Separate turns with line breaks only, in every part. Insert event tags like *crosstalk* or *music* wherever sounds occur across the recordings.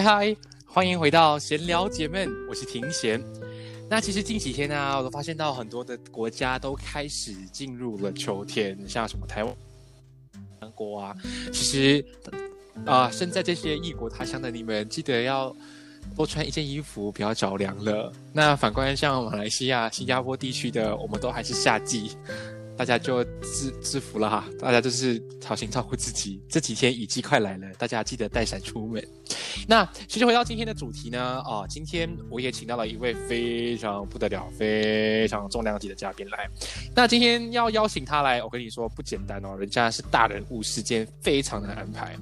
嗨嗨，欢迎回到闲聊姐妹，我是庭贤。那其实近几天呢，我都发现到很多的国家都开始进入了秋天，像什么台湾、韩国啊。其实啊，身在这些异国他乡的你们，记得要多穿一件衣服，不要着凉了。那反观像马来西亚、新加坡地区的，我们都还是夏季。大家就自自服了哈，大家就是好心照顾自己。这几天雨季快来了，大家记得带伞出门。那其实回到今天的主题呢，啊，今天我也请到了一位非常不得了、非常重量级的嘉宾来。那今天要邀请他来，我跟你说不简单哦，人家是大人物，时间非常难安排。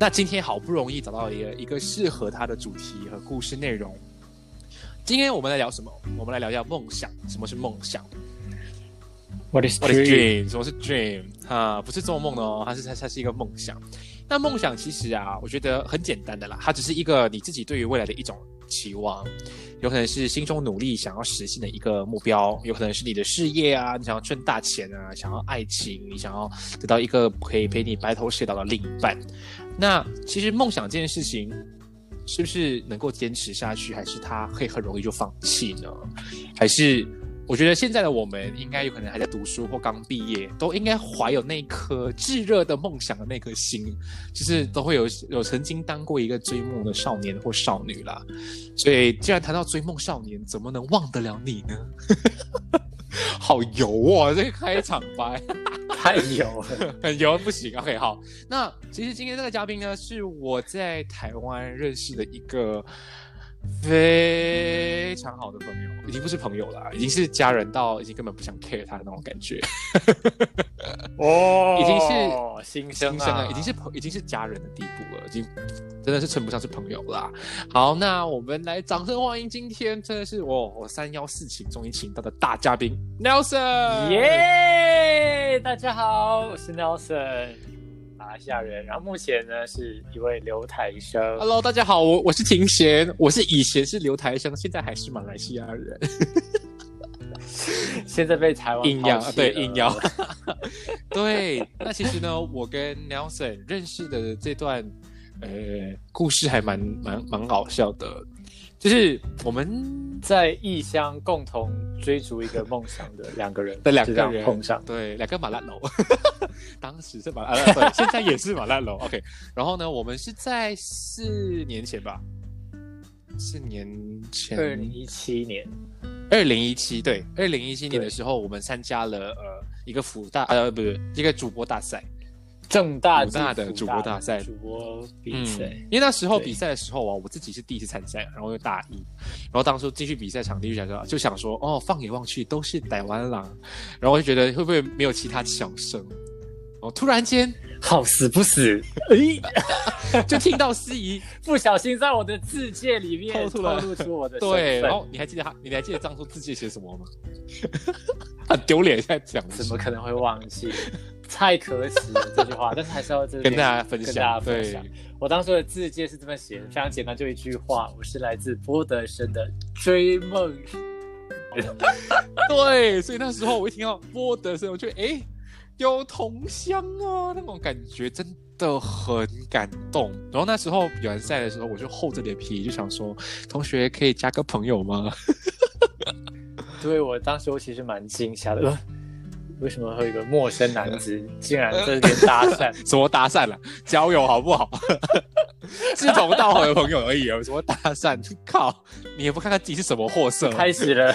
那今天好不容易找到一个一个适合他的主题和故事内容。今天我们来聊什么？我们来聊一下梦想。什么是梦想
？What is What is dream？
什么是 dream？哈，不是做梦的哦，它是它它是一个梦想。那梦想其实啊，我觉得很简单的啦，它只是一个你自己对于未来的一种期望，有可能是心中努力想要实现的一个目标，有可能是你的事业啊，你想要赚大钱啊，想要爱情，你想要得到一个可以陪你白头偕老的另一半。那其实梦想这件事情，是不是能够坚持下去，还是它会很容易就放弃呢？还是？我觉得现在的我们应该有可能还在读书或刚毕业，都应该怀有那颗炙热的梦想的那颗心，就是都会有有曾经当过一个追梦的少年或少女啦。所以既然谈到追梦少年，怎么能忘得了你呢？*laughs* 好油哦！这个开场白 *laughs*
太油了，
很油不行。OK，好，那其实今天这个嘉宾呢，是我在台湾认识的一个。非常好的朋友，已经不是朋友了，已经是家人到已经根本不想 care 他的那种感觉。*laughs*
哦，
已经是
新生
了，已经是朋，已经是家人的地步了，已经真的是称不上是朋友啦。好，那我们来掌声欢迎今天真的是我我三幺四请终于请到的大嘉宾 Nelson，
耶！大家好，我是 Nelson。马来西亚人，然后目前呢是一位留台生。
Hello，大家好，我我是庭贤，我是以前是留台生，现在还是马来西亚人，*laughs*
现在被台湾
硬要对硬要 *laughs* 对。那其实呢，我跟 Nelson 认识的这段呃故事还蛮蛮蛮搞笑的。就是我们
在异乡共同追逐一个梦想的两个人
的两个人。
碰上，
对，两个马拉楼，*laughs* 当时是马拉楼，*laughs* 现在也是马拉楼。OK，然后呢，我们是在四年前吧，四年前，
二零一七年，
二零一七，对，二零一七年的时候，我们参加了呃一个辅大呃不是一个主播大赛。
正大
大的主播大赛，
主播比赛。
因为那时候比赛的时候啊，我自己是第一次参赛，然后又大一，然后当初进去比赛场地就想说，就想说，哦，放眼望去都是台湾狼，然后我就觉得会不会没有其他小声？哦，突然间
好死不死，*laughs*
哎，*laughs* 就听到司仪
不小心在我的字界里面透露出我的
对，然后你还记得他？你还记得当初字界写什么吗？*laughs* 很丢脸，现在讲，
怎么可能会忘记？太可耻了这句话，但是还是要
跟大家分享
跟大家分享。我当时的字界是这么写的，非常简单，就一句话，我是来自波德森的追梦。*laughs*
对，所以那时候我一听到波德森，我觉得哎，有同乡啊，那种感觉真的很感动。然后那时候比完赛的时候，我就厚着脸皮就想说，同学可以加个朋友吗？*laughs*
对我当时我其实蛮惊吓的，呃为什么会有一个陌生男子竟然在这边搭讪？*laughs*
什么搭讪了？交友好不好？*laughs* 志同道合的朋友而已，有什么搭讪？靠，你也不看看自己是什么货色？
开始了，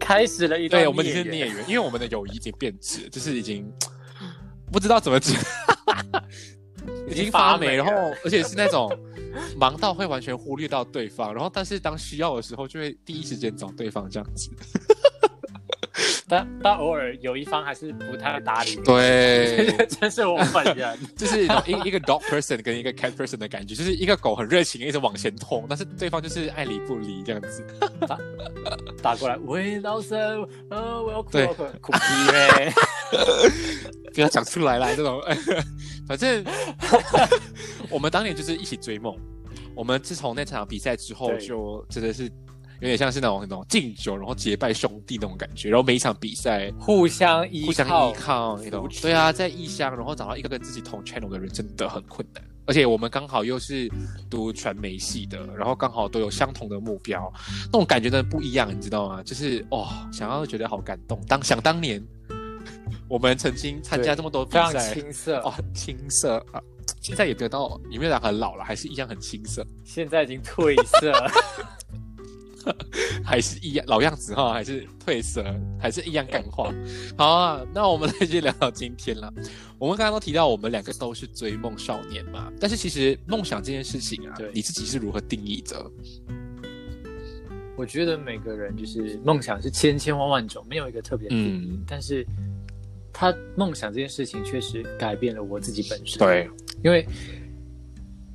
开始了一段
对，我们只是
孽
孽缘，因为我们的友谊已经变质，就是已经不知道怎么 *laughs* 讲，已经发霉，然后而且是那种忙到会完全忽略到对方，然后但是当需要的时候就会第一时间找对方这样子。
但但偶尔有一方还是不太搭理你。
对，*laughs*
真是我本人。*laughs*
就是一一个 dog person 跟一个 cat person 的感觉，就是一个狗很热情，一直往前冲，但是对方就是爱理不理这样子。*laughs*
打过来，喂，老师，呃，我要哭哭屁嘞！
不要讲出来啦，这种，反正我们当年就是一起追梦。我们自从那场比赛之后，就真的是有点像是那种那种敬酒，然后结拜兄弟那种感觉。然后每一场比赛
互相依
互相
靠，
依靠，那种对啊，在异乡，然后找到一个跟自己同 channel 的人，真的很困难。而且我们刚好又是读传媒系的，然后刚好都有相同的目标，那种感觉真的不一样，你知道吗？就是哦，想要觉得好感动。当想当年，我们曾经参加这么多比
非常
赛，
青涩，
哦，青涩啊，现在也得到，也没有讲很老了，还是一样很青涩，
现在已经褪色了。*laughs*
还是一样老样子哈，还是褪色，还是一样感化。*laughs* 好啊，那我们来就聊到今天了。我们刚刚都提到，我们两个都是追梦少年嘛，但是其实梦想这件事情啊，你自己是如何定义的？
我觉得每个人就是梦想是千千万万种，没有一个特别的定义。
嗯，
但是他梦想这件事情确实改变了我自己本身。
对，
因为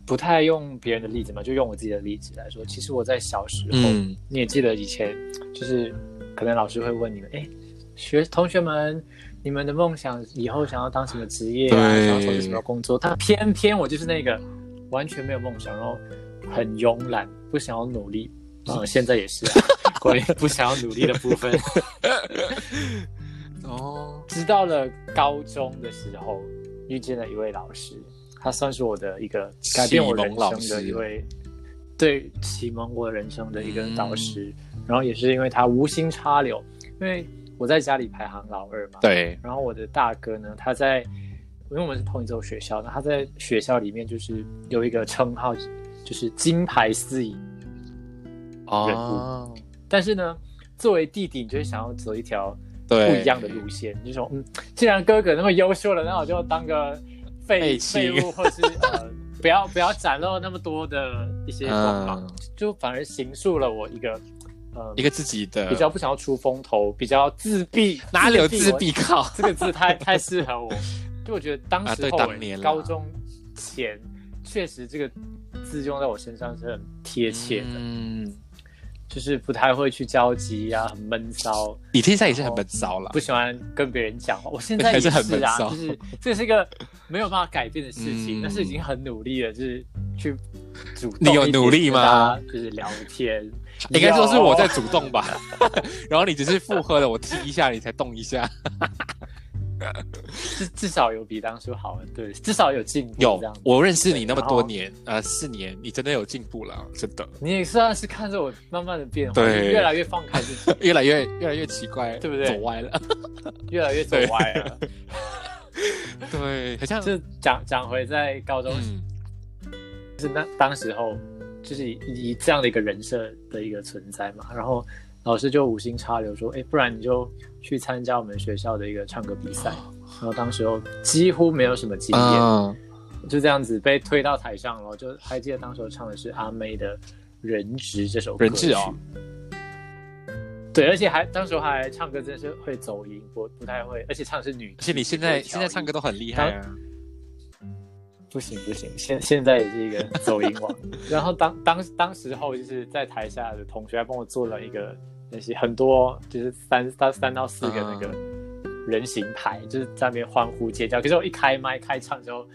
不太用别人的例子嘛，就用我自己的例子来说。其实我在小时候，
嗯
你也记得以前，就是可能老师会问你们，哎，学同学们，你们的梦想以后想要当什么职业啊？想要从事什么工作？但偏偏我就是那个完全没有梦想，然后很慵懒，不想要努力。嗯，现在也是啊，*laughs* 关于不想要努力的部分。*laughs*
哦，
直到了高中的时候，遇见了一位老师，他算是我的一个改变我人生的一位，对启蒙我人生的一个导师。
嗯
然后也是因为他无心插柳，因为我在家里排行老二嘛，。
对，
然后我的大哥呢，他在，因为我们是同一所学校，那他在学校里面就是有一个称号，就是金牌司仪。
哦，
但是呢，作为弟弟，你就会想要走一条
对，
不一样的路线。你就说，嗯，既然哥哥那么优秀了，那我就当个废
废青
废物，或是呃，不要不要展露那么多的一些光芒，
嗯
就反而形塑了我一个呃
一个自己的
比较不想要出风头，比较自闭。*laughs*
哪里有自闭靠？
这个字太太适合我，就我觉得当时高中前确实这个字用在我身上是很贴切的，
嗯，
就是不太会去交际啊，很闷骚。
你现在也是很闷骚了
不，喜欢跟别人讲话，我现在也
还是很闷
啊，
骚。
就是这是一个没有办法改变的事情，
嗯
但是已经很努力了，就是去主动
你有努力吗？
就是聊天，
应该说是我在主动吧，*laughs* 然后你只是附和了我踢一下，你才动一下。*laughs*
至至少有比当初好了，对，至少有进步
有
这样子。
我认识你那么多年，呃，四年，你真的有进步了，真的，
你也算是看着我慢慢的变化，
对。
越来越放开自己，*laughs*
越来越越来越奇怪，
对不对？
走歪了，*laughs*
越来越走歪了。
对，好像
就讲讲回在高中
嗯，
就是那当时候就是以以这样的一个人设的一个存在嘛，然后老师就无心插柳说，哎，不然你就去参加我们学校的一个唱歌比赛。然后当时候几乎没有什么经验，
嗯，
就这样子被推到台上了。就还记得当时候唱的是阿妹的《人质》这首歌曲
人质哦。
对，而且还当时候还唱歌真的是会走音，不不太会，而且唱的是女。
而且你现在现在唱歌都很厉害啊，
不行不行，现现在也是一个走音王。*laughs* 然后当当当时候就是在台下的同学还帮我做了一个那些很多就是三三三到四个那个人形牌，就是在那边欢呼尖叫。可是我一开麦开唱之后，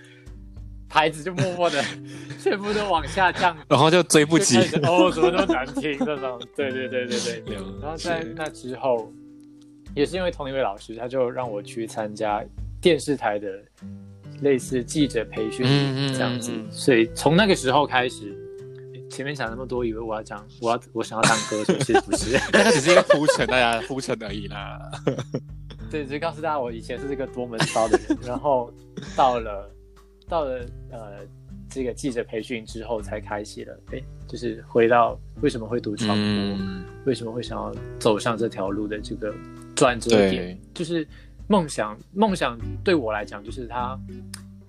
牌子就默默的 *laughs* 全部都往下降，*laughs*
然后就追不及
哦，怎么那么难听这种。对对对对对。*laughs*
了
然后在那之后，也是因为同一位老师，他就让我去参加电视台的类似记者培训这样子，
嗯嗯
所以从那个时候开始，前面讲那么多，以为我要讲我要我想要当歌手，其实不是。*laughs*
那只是一个铺陈，大家铺陈而已啦。*laughs*
对，只是告诉大家我以前是这个多闷骚的人，然后到了到了呃这个记者培训之后，才开启了，哎，就是回到为什么会读传播。
嗯，
为什么会想要走上这条路的这个转折点，就是梦想。梦想对我来讲，就是它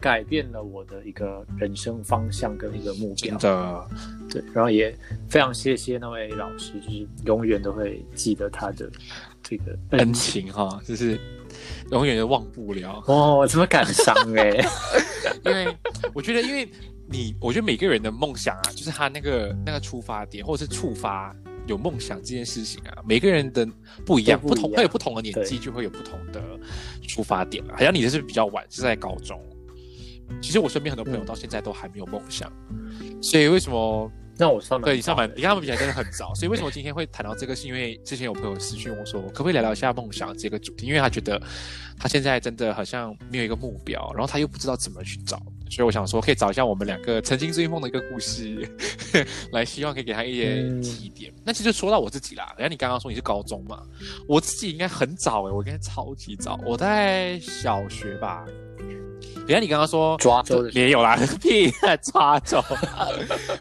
改变了我的一个人生方向跟一个目标
真。的，
对，然后也非常谢谢那位老师，就是永远都会记得他的这个
恩。情哈，就是永远都忘不了。
哦，这么感伤哎、*laughs*
因为我觉得，因为你，我觉得每个人的梦想啊，就是他那个那个出发点，或者是触发有梦想这件事情啊，每个人的不一样，
不
同会有不同的年纪，就会有不同的出发点啊。好像你的是比较晚，是在高中。其实我身边很多朋友
嗯
到现在都还没有梦想，所以为什么
那我算蛮
对你上班，你跟他们比起来真的很早，所以为什么今天会谈到这个，是因为之前有朋友私讯我说，可不可以聊聊一下梦想这个主题？因为他觉得他现在真的好像没有一个目标，然后他又不知道怎么去找，所以我想说，可以找一下我们两个曾经追梦的一个故事，*laughs* 来希望可以给他一些
嗯
提点。那其实说到我自己啦，然后你刚刚说你是高中嘛，我自己应该很早诶、我应该超级早，我在小学吧。等一下你刚刚说
抓周
也有啦，*laughs* 屁抓周，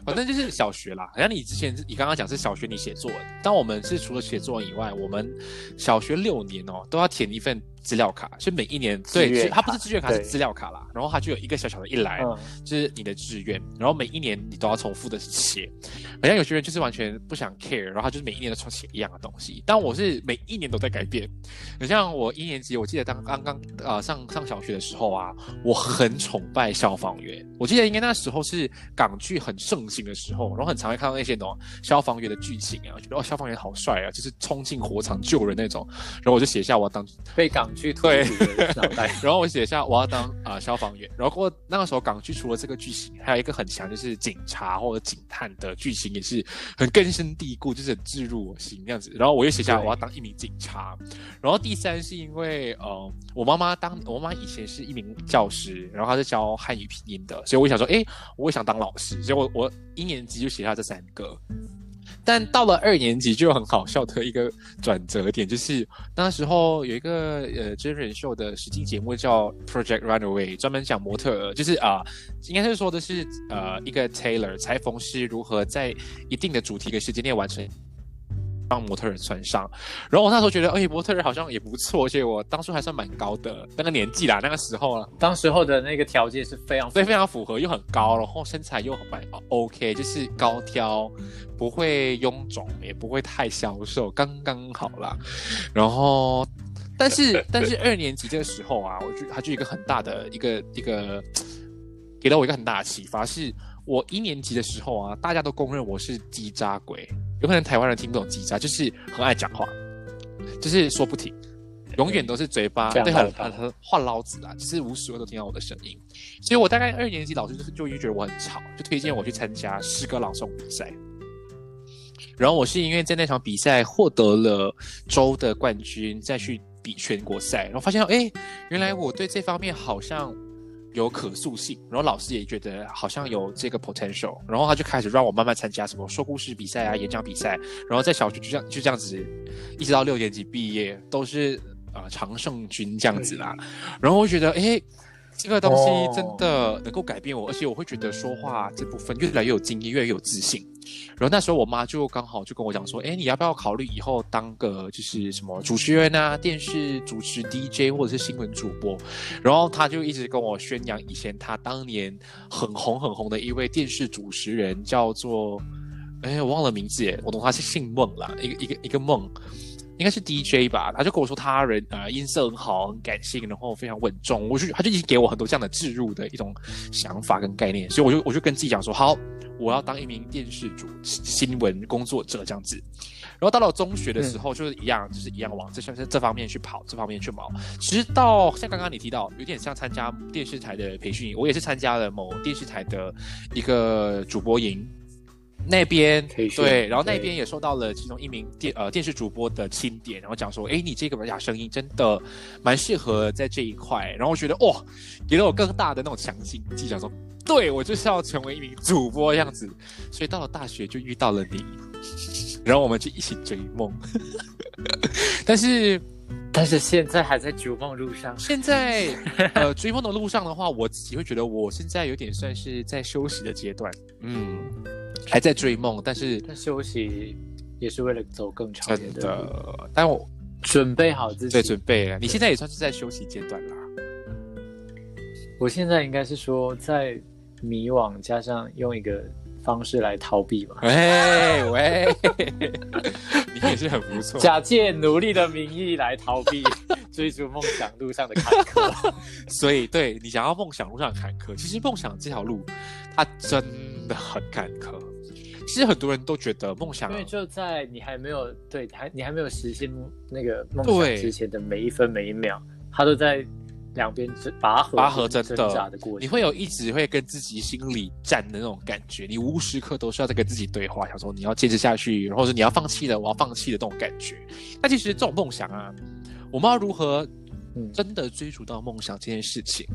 反正就是小学啦。好像你之前你刚刚讲是小学你写作文，但我们是除了写作文以外，我们小学六年哦都要填一份资料卡，所以每一年对，
志愿
它不是
卡
志愿卡是资料卡啦，然后它就有一个小小的一栏，
嗯，
就是你的志愿，然后每一年你都要重复的写。好像有些人就是完全不想 care，然后他就是每一年都重写一样的东西。但我是每一年都在改变。你像我一年级，我记得当刚刚呃上上小学的时候啊，我很崇拜消防员。我记得应该那时候是港剧很盛行的时候，然后很常会看到那些那种消防员的剧情啊，我觉得哦消防员好帅啊，就是冲进火场救人那种。然后我就写下我当
被港剧荼
对
毒的脑袋。*laughs*
然后我写下我要当啊、呃消防员，然后过那个时候港剧除了这个剧情，还有一个很强就是警察或者警探的剧情也是很根深蒂固，就是很置入我心这样子。然后我又写下
对
我要当一名警察，然后第三是因为呃我妈妈当我妈妈以前是一名教师，然后她是教汉语拼音的，所以我想说，诶，我也想当老师，所以我我一年级就写下这三个。但到了二年级就很好笑的一个转折点，就是那时候有一个呃真人秀的实境节目叫 Project Runaway，专门讲模特，就是啊、应该是说的是呃一个 tailor 裁缝师如何在一定的主题跟时间内完成。让模特儿穿上，然后我那时候觉得，哎，模特儿好像也不错，而且我当初还算蛮高的，那个年纪啦，那个时候啦，
当时候的那个条件是非常
所以非常符合，又很高，然后身材又很蛮 OK，就是高挑，不会臃肿，也不会太消瘦，刚刚好啦。然后，但是 *laughs* 但是二年级这个时候啊，我就它就一个很大的一个一个，给了我一个很大的启发，是我一年级的时候啊，大家都公认我是鸡渣鬼，有可能台湾人听不懂叽喳，就是很爱讲话，就是说不停。永远都是嘴巴对很很很话唠子啦，就是无时无刻都听到我的声音。所以我大概二年级老师就就已经觉得我很吵，就推荐我去参加诗歌朗诵比赛。然后我是因为在那场比赛获得了州的冠军，再去比全国赛，然后发现哎，原来我对这方面好像有可塑性，然后老师也觉得好像有这个 potential，然后他就开始让我慢慢参加什么说故事比赛啊、演讲比赛，然后在小学就这样就这样子，一直到六年级毕业都是呃常胜军这样子啦。然后我觉得，哎，这个东西真的能够改变我，而且我会觉得说话这部分越来越有经验，越来越有自信。然后那时候我妈就刚好就跟我讲说，哎，你要不要考虑以后当个就是什么主持人啊，电视主持 DJ 或者是新闻主播？然后她就一直跟我宣扬以前她当年很红很红的一位电视主持人，叫做，哎，我忘了名字耶，我懂他是姓孟啦，一个一个一个孟。应该是 DJ 吧，他就跟我说他人呃音色很好，很感性，然后非常稳重。我就他就已经给我很多这样的置入的一种想法跟概念，所以我就我就跟自己讲说，好，我要当一名电视主新闻工作者这样子。然后到了中学的时候，就是一样，就是一样往这像是这方面去跑，这方面去跑。其实到像刚刚你提到，有点像参加电视台的培训营，我也是参加了某电视台的一个主播营。那边对，然后那边也受到了其中一名电呃电视主播的钦点，然后讲说，哎，你这个哑声音真的蛮适合在这一块，然后我觉得哇，给了我更大的那种强心剂，讲说，对我就是要成为一名主播样子，所以到了大学就遇到了你，然后我们就一起追梦，*laughs* 但是
但是现在还在逐梦路上，
现在 *laughs* 呃追梦的路上的话，我自己会觉得我现在有点算是在休息的阶段，嗯。还在追梦，但是但
休息也是为了走更长
远的。但我
准备好自己，
对，准备了。你现在也算是在休息阶段啦。
我现在应该是说在迷惘，加上用一个方式来逃避嘛。
喂喂，*laughs* 你也是很不错。
假借努力的名义来逃避 *laughs* 追逐梦想路上的坎坷。*laughs*
所以，对你想要梦想路上的坎坷，其实梦想这条路，它真的很坎坷。其实很多人都觉得梦想，
因为就在你还没有对还你还没有实现那个梦想之前的每一分每一秒，他都在两边拔河
拔河挣
扎的过程。
你会有一直会跟自己心里战的那种感觉，你无时刻都是要在跟自己对话，想说你要坚持下去，然后是你要放弃了，我要放弃的这种感觉。那其实这种梦想啊，我们要如何真的追逐到梦想这件事情？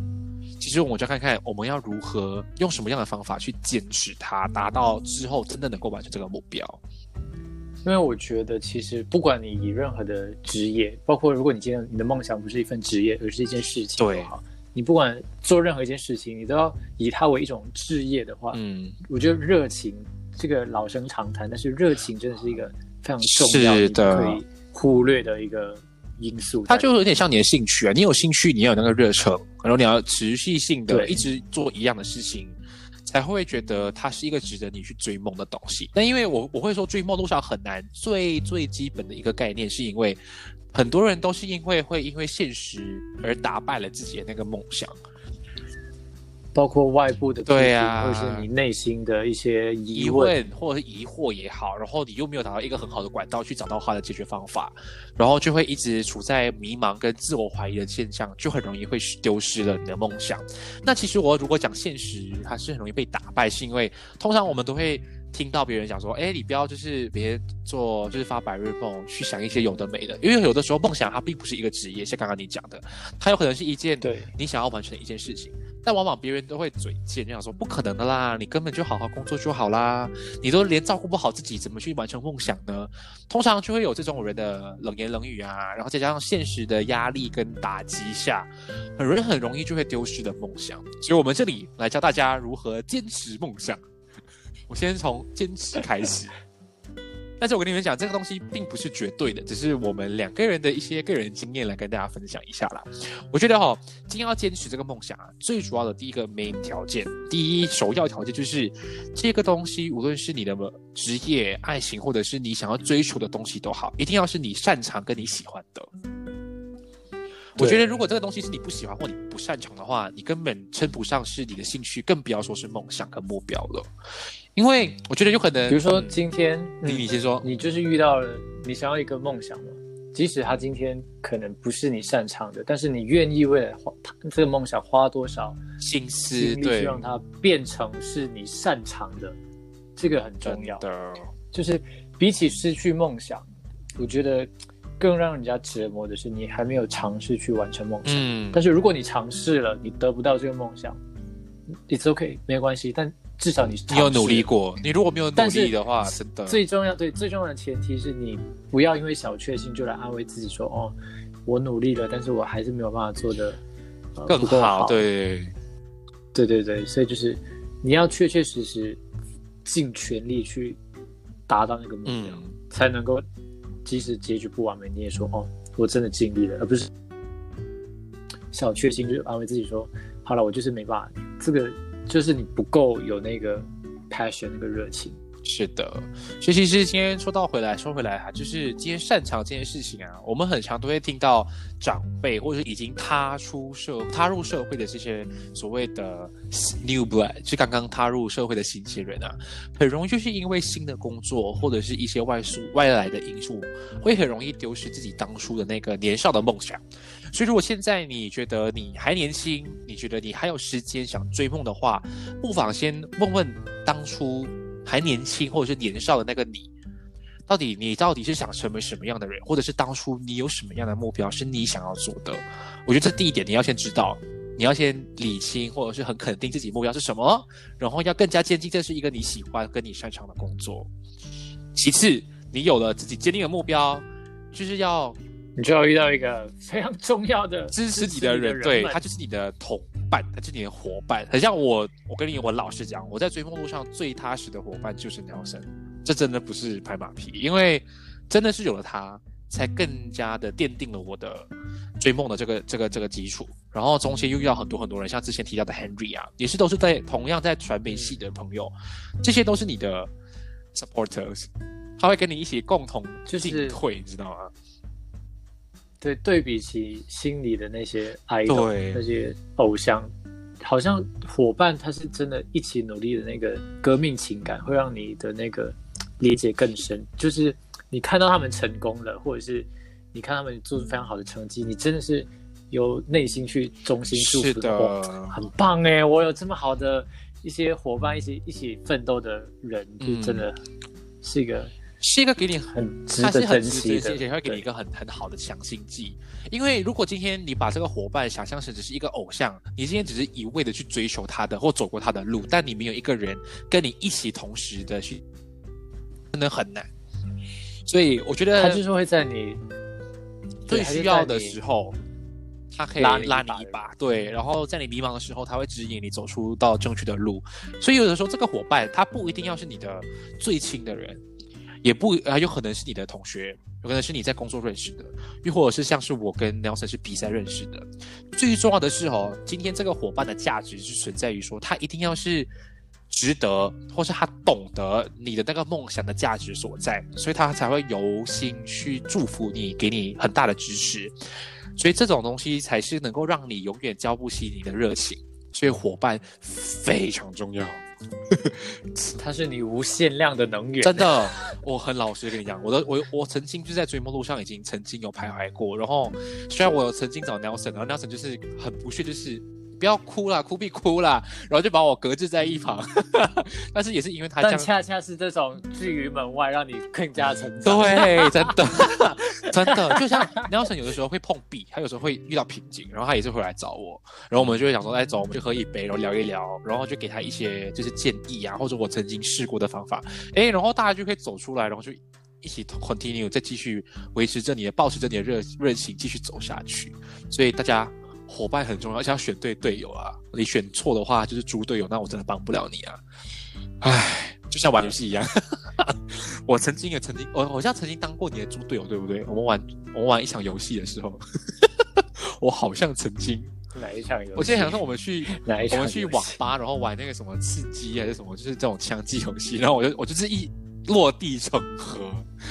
其实我们就看看我们要如何用什么样的方法去坚持它，达到之后真的能够完成这个目标。
因为我觉得，其实不管你以任何的职业，包括如果你今天你的梦想不是一份职业，而是一件事情，
对，
你不管做任何一件事情，你都要以它为一种置业的话，嗯，我觉得热情这个老生常谈，但是热情真的是一个非常重要的、可以忽略的一个。因素，
它就有点像你的兴趣啊，你有兴趣，你要有那个热忱，然后你要持续性的一直做一样的事情，才会觉得它是一个值得你去追梦的东西。那因为我我会说追梦路上很难，最最基本的一个概念，是因为很多人都是因为会因为现实而打败了自己的那个梦想。
包括外部的
对啊，
或者是你内心的一些疑
问或者是疑惑也好，然后你又没有达到一个很好的管道去找到它的解决方法，然后就会一直处在迷茫跟自我怀疑的现象，就很容易会丢失了你的梦想。那其实我如果讲现实，它是很容易被打败，是因为通常我们都会。听到别人讲说，哎，你不要就是别做，就是发白日梦，去想一些有的没的，因为有的时候梦想它并不是一个职业，像刚刚你讲的，它有可能是一件对你想要完成的一件事情，但往往别人都会嘴贱，就想说不可能的啦，你根本就好好工作就好啦，你都连照顾不好自己，怎么去完成梦想呢？通常就会有这种人的冷言冷语啊，然后再加上现实的压力跟打击下，很容易很容易就会丢失的梦想。所以我们这里来教大家如何坚持梦想。我先从坚持开始，*laughs* 但是我跟你们讲，这个东西并不是绝对的，只是我们两个人的一些个人经验来跟大家分享一下啦。我觉得哈，今天要坚持这个梦想啊，最主要的第一个 main 条件，第一首要条件就是这个东西，无论是你的职业、爱情，或者是你想要追求的东西都好，一定要是你擅长跟你喜欢的。我觉得，如果这个东西是你不喜欢或你不擅长的话，你根本称不上是你的兴趣，更不要说是梦想跟目标了。因为我觉得有可能，
比如说今天
你你先说，
你就是遇到了你想要一个梦想嘛，即使他今天可能不是你擅长的，但是你愿意为了花这个梦想花多少
心思，
对，让它变成是你擅长的，这个很重要。
的，
就是比起失去梦想，我觉得更让人家折磨的是你还没有尝试去完成梦想。嗯，但是如果你尝试了，你得不到这个梦想，it's okay，没有关系，但。至少你
你有努力过，你如果没有努力的话，真的
最重要对最重要的前提是你不要因为小确幸就来安慰自己说哦，我努力了，但是我还是没有办法做的
更好。对，
对对对，所以就是你要确确实实尽全力去达到那个目标，才能够即使结局不完美，你也说哦，我真的尽力了，而不是小确幸就安慰自己说好了，我就是没办法这个。就是你不够有那个 passion 那个热情，
是的，所以其实今天说到回来，说回来哈，就是今天擅长这件事情啊，我们很常都会听到长辈或者已经踏出社踏入社会的这些所谓的 new blood，就刚刚踏入社会的新鲜人啊，很容易就是因为新的工作或者是一些外宿外来的因素，会很容易丢失自己当初的那个年少的梦想。所以如果现在你觉得你还年轻，你觉得你还有时间想追梦的话，不妨先问问当初。还年轻或者是年少的那个你，到底你到底是想成为什么样的人，或者是当初你有什么样的目标是你想要做的？我觉得这第一点你要先知道，你要先理清或者是很肯定自己目标是什么，然后要更加坚定这是一个你喜欢跟你擅长的工作。其次，你有了自己坚定的目标，就是要。
你就要遇到一个非常重要的
支持你的人，对他就是你的同伴，他就是你的伙伴。很像我，我跟你，我老实讲，我在追梦路上最踏实的伙伴就是 Nelson。这真的不是拍马屁，因为真的是有了他，才更加的奠定了我的追梦的这个这个这个基础。然后中间又遇到很多很多人，像之前提到的 Henry 啊，也是都是在同样在传媒系的朋友，这些都是你的 supporters，他会跟你一起共同进退，你知道吗？
对，对比起心里的那些爱豆、那些偶像，好像伙伴他是真的一起努力的那个革命情感，会让你的那个理解更深。就是你看到他们成功了，或者是你看他们做出非常好的成绩，你真的是由内心去衷心祝福
的，
很棒哎！我有这么好的一些伙伴，一起一起奋斗的人，就真的是一个。
是一个给你很，
他是很值
得，而且会给你一个很很好的强心剂。因为如果今天你把这个伙伴想象成只是一个偶像，你今天只是一味的去追求他的或走过他的路，但你没有一个人跟你一起同时的去，真的很难。所以我觉得
他就是会在你
最需要的时候，他可以拉你一把，对。然后在你迷茫的时候，他会指引你走出到正确的路。所以有的时候，这个伙伴他不一定要是你的最亲的人。也不啊，有可能是你的同学，有可能是你在工作认识的，又或者是像是我跟 Nelson 是比赛认识的。最重要的是哦，今天这个伙伴的价值是存在于说，他一定要是值得，或是他懂得你的那个梦想的价值所在，所以他才会由心去祝福你，给你很大的支持。所以这种东西才是能够让你永远浇不熄你的热情。所以伙伴非常重要。*laughs*
它是你无限量的能源，
真的，我很老实跟你讲，我的我我曾经就在追梦路上已经曾经有徘徊过，然后虽然我有曾经找 Nelson，然后 Nelson 就是很不屑，就是。不要哭啦，哭必哭啦，然后就把我搁置在一旁。*laughs* 但是也是因为他，
但恰恰是这种拒于门外，让你更加成长。
对，真的，*laughs* 真的，就像 Nelson 有的时候会碰壁，他有时候会遇到瓶颈，然后他也是会来找我，然后我们就会想说，哎，走，我们就喝一杯，然后聊一聊，然后就给他一些就是建议啊，或者我曾经试过的方法，哎，然后大家就可以走出来，然后就一起 continue，再继续维持着你的，保持着你的热热情，继续走下去。所以大家。伙伴很重要，而且要选对队友啊！你选错的话，就是猪队友，那我真的帮不了你啊！唉，就像玩游戏一样，*laughs* 我曾经也曾经，我好像曾经当过你的猪队友，对不对？我们玩我们玩一场游戏的时候，*laughs* 我好像曾经
哪一场游戏？
我现在想说我们去
哪一场？
我们去网吧，然后玩那个什么刺激还是什么，就是这种枪击游戏，然后我就我就是一落地成盒，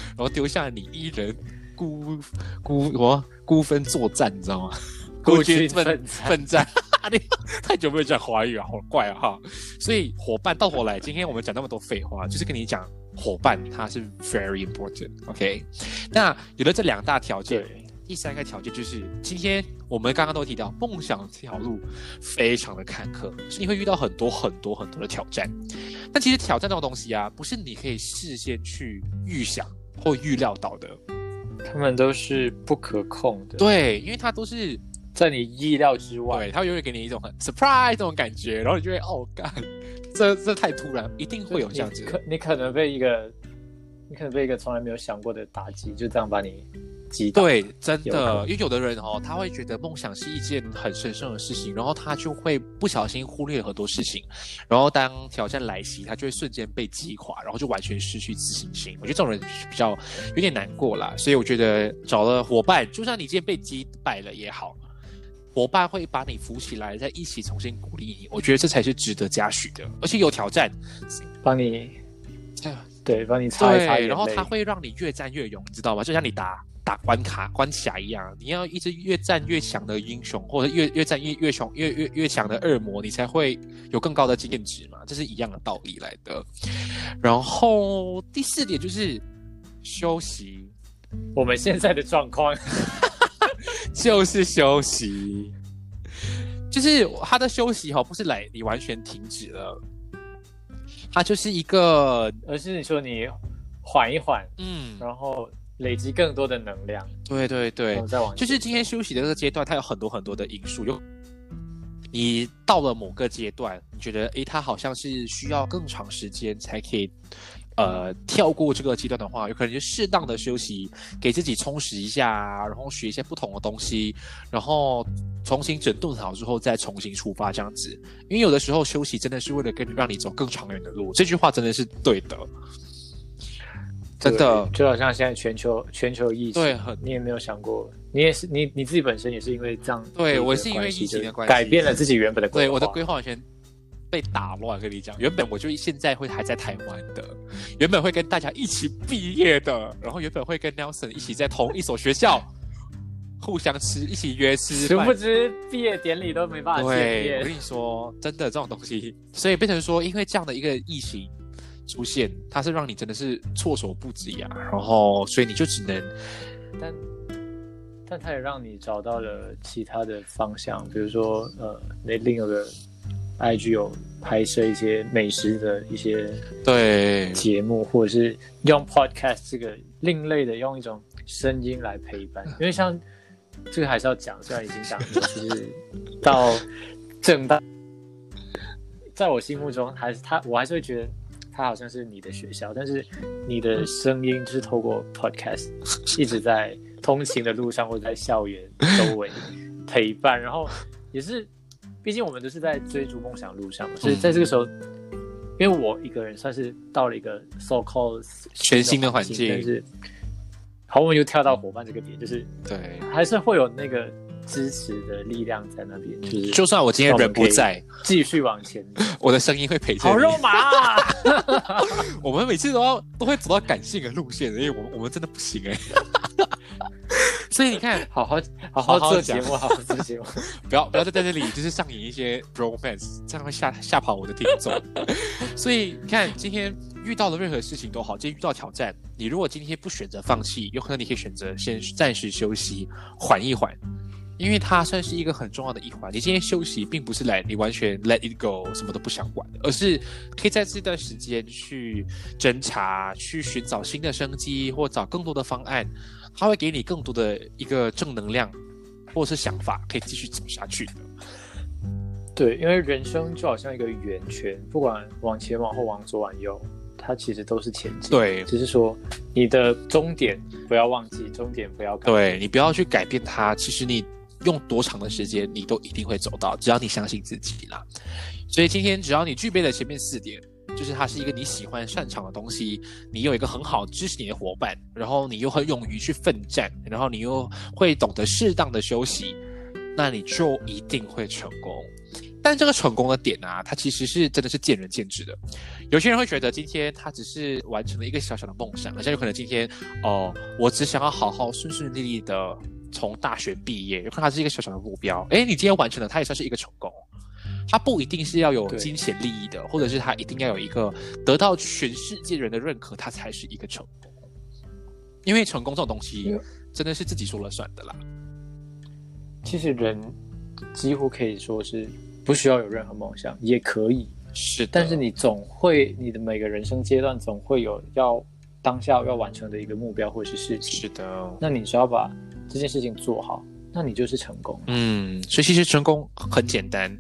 然后丢下你一人孤孤什么孤分作战，你知道吗？
孤军
奋
奋
战，*laughs* 太久没有讲华语了，好怪啊哈！所以伙伴到头来，今天我们讲那么多废话，就是跟你讲伙伴他是 very important。OK，那有了这两大条件，第三个条件就是今天我们刚刚都提到，梦想这条路非常的坎坷，是你会遇到很多很多很多的挑战。但其实挑战这种东西啊，不是你可以事先去预想或预料到的，
他们都是不可控的。
对，因为它都是。
在你意料之外，
对，他永远给你一种很 surprise 这种感觉，然后你就会哦，干，这这太突然，一定会有这样子。
可你可能被一个，你可能被一个从来没有想过的打击，就这样把你击倒。
对，真的，因为有的人哦，他会觉得梦想是一件很神圣的事情，然后他就会不小心忽略了很多事情，然后当挑战来袭，他就会瞬间被击垮，然后就完全失去自信心。我觉得这种人比较有点难过啦，所以我觉得找了伙伴，就算你今天被击败了也好。伙伴会把你扶起来，再一起重新鼓励你。我觉得这才是值得嘉许的，而且有挑战，
帮你对，帮你擦一擦
然后
泪
它会让你越战越勇，你知道吗？就像你打打关卡关卡一样，你要一直越战越强的英雄，或者越越战越越强越越越强的恶魔，你才会有更高的经验值嘛，这是一样的道理来的。然后第四点就是休息，
我们现在的状况，*laughs*
就是休息，就是他的休息哈，不是来你完全停止了，他就是一个
而是你说你缓一缓，
嗯，
然后累积更多的能量，
对对对，
再往
就是今天休息的这个阶段，它有很多很多的因素。有你到了某个阶段，你觉得诶，它好像是需要更长时间才可以，呃，跳过这个阶段的话，有可能就适当的休息，给自己充实一下，然后学一些不同的东西，然后重新整顿好之后再重新出发这样子。因为有的时候休息真的是为了跟让你走更长远的路，这句话真的是对的，真的。
就好像现在全球全球疫情，
对很
你也没有想过，你也是你你自己本身也是因为这样，
对我是因为疫情的关系。
改变了自己原本的规划，
对我的规划完全被打乱。跟你讲，原本我就现在会还在台湾的，原本会跟大家一起毕业的，然后原本会跟 Nelson 一起在同一所学校互相吃，一起约吃
殊不。知毕业典礼都没办法见
对，我跟，你说，真的这种东西，所以变成说，因为这样的一个疫情出现，它是让你真的是措手不及啊。然后，所以你就只能
但但它也让你找到了其他的方向，比如说呃，那另有个 IG 有拍摄一些美食的一些
对。
节目，或者是用 Podcast 这个另类的用一种声音来陪伴，因为像这个还是要讲，虽然已经讲了，就是到正大，在我心目中还是他，我还是会觉得他好像是你的学校，但是你的声音就是透过 Podcast 一直在通勤的路上或者在校园周围陪伴，然后也是，毕竟我们都是在追逐梦想路上嘛，所以在这个时候。因为我一个人算是到了一个 so called
全新的环境
但是好，我们又跳到伙伴这个点，就是
对。
还是会有那个支持的力量在那边，就是
就算我今天人不在，
继续往前。
我的声音会陪着你。
好肉麻、啊，*laughs*
我们每次都要都会走到感性的路线，因为我们我们真的不行哎、所以你看，*laughs*
好好好
好
做节目，好好做节目。*laughs*
不要不要再在这里就是上演一些 romance，这样会吓吓跑我的听众。*laughs* 所以你看，今天遇到的任何事情都好，今天遇到挑战，你如果今天不选择放弃，有可能你可以选择先暂时休息，缓一缓。因为它算是一个很重要的一环。你今天休息，并不是来你完全 let it go，什么都不想管的，而是可以在这段时间去侦查、去寻找新的生机，或找更多的方案。它会给你更多的一个正能量，或者是想法，可以继续走下去的。
对，因为人生就好像一个圆圈，不管往前、往后、往左、往右，它其实都是前进。
对
只是说你的终点不要忘记，终点不要改。
对你不要去改变它，其实你用多长的时间，你都一定会走到，只要你相信自己啦。所以今天只要你具备了前面四点，就是它是一个你喜欢擅长的东西，你有一个很好支持你的伙伴，然后你又很勇于去奋战，然后你又会懂得适当的休息，那你就一定会成功。但这个成功的点啊，它其实是真的是见仁见智的。有些人会觉得今天他只是完成了一个小小的梦想，而且有可能今天哦，我只想要好好顺顺利利的从大学毕业，有可能它是一个小小的目标。诶，你今天完成了，它也算是一个成功。它不一定是要有金钱利益的，或者是它一定要有一个得到全世界人的认可，它才是一个成功。因为成功这种东西
嗯
真的是自己说了算的啦。
其实人几乎可以说是不需要有任何梦想，也可以，
是，
但是你总会你的每个人生阶段总会有要当下要完成的一个目标或是事情。
是的，
那你只要把这件事情做好，那你就是成功。
嗯，所以其实成功很简单，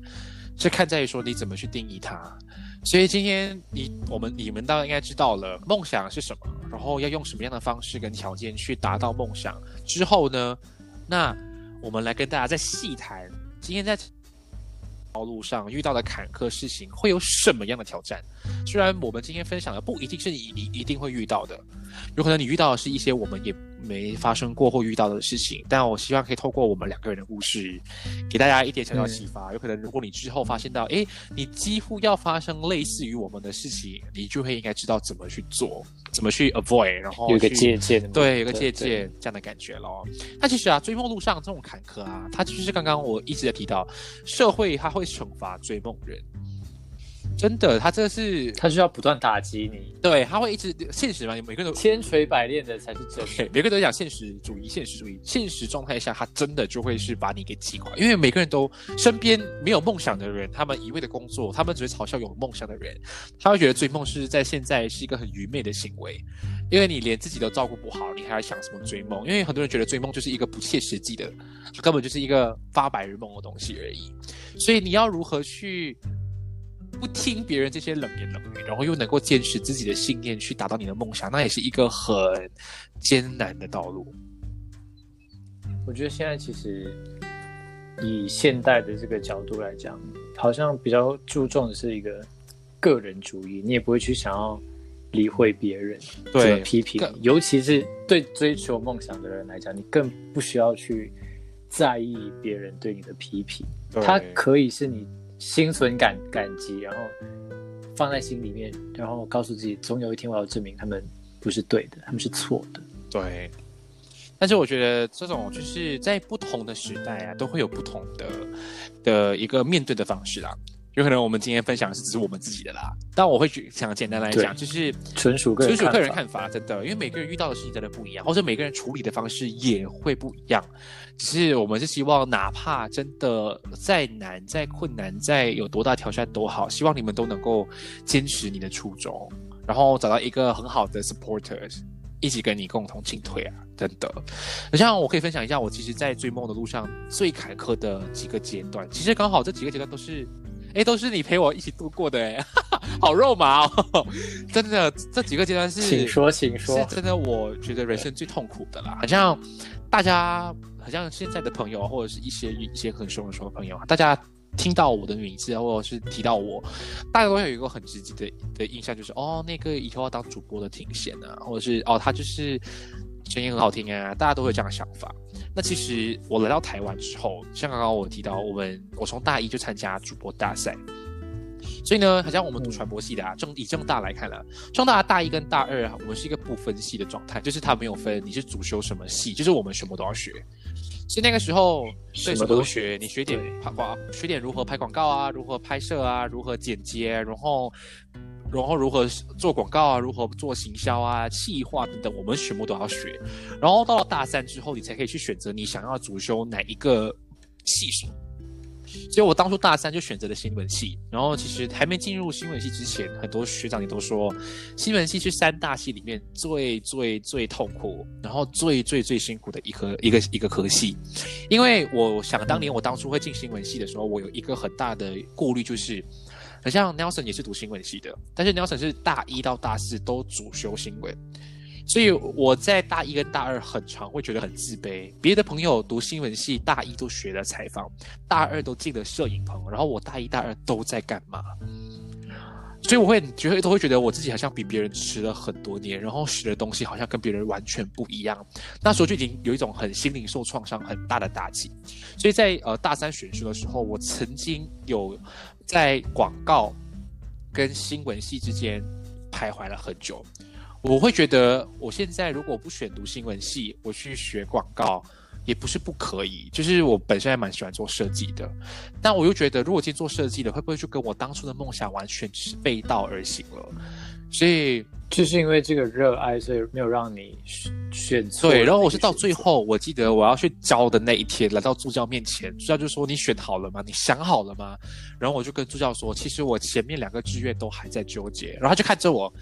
是看在于说你怎么去定义它。所以今天你我们你们大家应该知道了梦想是什么，然后要用什么样的方式跟条件去达到梦想。之后呢，那我们来跟大家再细谈今天在道路上遇到的坎坷事情会有什么样的挑战。虽然我们今天分享的不一定是你你一定会遇到的，有可能你遇到的是一些我们也没发生过或遇到的事情，但我希望可以透过我们两个人的故事，给大家一点小小启发。有可能如果你之后发现到，哎，你几乎要发生类似于我们的事情，你就会应该知道怎么去做，怎么去 avoid，然后
有个借鉴，
对，有个借鉴这样的感觉咯。那其实啊，追梦路上这种坎坷啊，它就是刚刚我一直在提到，社会它会惩罚追梦人。真的，他这是
他需要不断打击你，
对他会一直现实嘛？每个人都
千锤百炼的才是真。
每个人都讲现实主义，现实主义，现实状态下，他真的就会是把你给击垮。因为每个人都身边没有梦想的人，他们一味的工作，他们只会嘲笑有梦想的人，他会觉得追梦是在现在是一个很愚昧的行为，因为你连自己都照顾不好，你还要想什么追梦？因为很多人觉得追梦就是一个不切实际的，根本就是一个发白日梦的东西而已。所以你要如何去？不听别人这些冷言冷语，然后又能够坚持自己的信念去达到你的梦想，那也是一个很艰难的道路。
我觉得现在其实以现代的这个角度来讲，好像比较注重的是一个个人主义，你也不会去想要理会别人对批评，尤其是对追求梦想的人来讲，你更不需要去在意别人对你的批评，它可以是你。心存感感激，然后放在心里面，然后告诉自己，总有一天我要证明他们不是对的，他们是错的。
对。但是我觉得这种就是在不同的时代啊，都会有不同的的一个面对的方式啦。有可能我们今天分享的是只是我们自己的啦，但我会想简单来讲，就是
纯属
纯属个人看法，真的，因为每个人遇到的事情真的不一样，或者每个人处理的方式也会不一样。只是我们是希望，哪怕真的再难、再困难、再有多大挑战都好，希望你们都能够坚持你的初衷，然后找到一个很好的 supporters，一起跟你共同进退啊，真的。像我可以分享一下，我其实，在追梦的路上最坎坷的几个阶段，其实刚好这几个阶段都是。哎，都是你陪我一起度过的，哎，*laughs* 好肉麻哦！*laughs* 真的，这几个阶段是，
请说，请说，
是真的，我觉得人生最痛苦的啦。好像大家，好像现在的朋友，或者是一些一些很熟很熟的朋友，大家听到我的名字，或者是提到我，大家都会有一个很直接的的印象，就是哦，那个以后要当主播的挺贤啊，或者是哦，他就是声音很好听啊，大家都会有这样的想法。那其实我来到台湾之后，像刚刚我提到，我们我从大一就参加主播大赛，所以呢，好像我们读传播系的啊，正以正大来看了，正大大一跟大二啊，我们是一个不分系的状态，就是他没有分你是主修什么系，就是我们什么都要学。所以那个时候
什么都
学，你学点拍广，学点如何拍广告啊，如何拍摄啊，如何剪接，然后。然后如何做广告啊，如何做行销啊、企划等等，我们全部都要学。然后到了大三之后，你才可以去选择你想要主修哪一个系数。所以我当初大三就选择了新闻系。然后其实还没进入新闻系之前，很多学长也都说，新闻系是三大系里面最最最痛苦，然后最最最辛苦的一科一个一个科系。因为我想当年我当初会进新闻系的时候，我有一个很大的顾虑就是。很像 Nelson 也是读新闻系的，但是 Nelson 是大一到大四都主修新闻，所以我在大一跟大二很长会觉得很自卑。别的朋友读新闻系，大一都学了采访，大二都进了摄影棚，然后我大一大二都在干嘛？所以我会觉得都会觉得我自己好像比别人迟了很多年，然后学的东西好像跟别人完全不一样。那时候就已经有一种很心灵受创伤很大的打击。所以在呃大三选修的时候，我曾经有。在广告跟新闻系之间徘徊了很久，我会觉得我现在如果不选读新闻系，我去学广告也不是不可以。就是我本身还蛮喜欢做设计的，但我又觉得如果今天做设计的，会不会就跟我当初的梦想完全是背道而行了？所以。
就是因为这个热爱，所以没有让你选错。
对，然后我是到最后，我记得我要去教的那一天，来到助教面前，助教就说：“你选好了吗？你想好了吗？”然后我就跟助教说：“其实我前面两个志愿都还在纠结。”然后他就看着我：“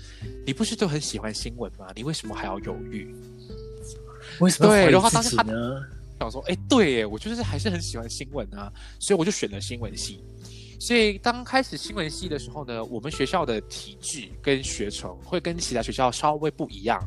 你不是都很喜欢新闻吗？你为什么还要犹豫？”
为什么？
对，然后
他
他想说：“哎，对，耶，我就是还是很喜欢新闻啊，所以我就选了新闻系。”所以刚开始新闻系的时候呢，我们学校的体制跟学程会跟其他学校稍微不一样。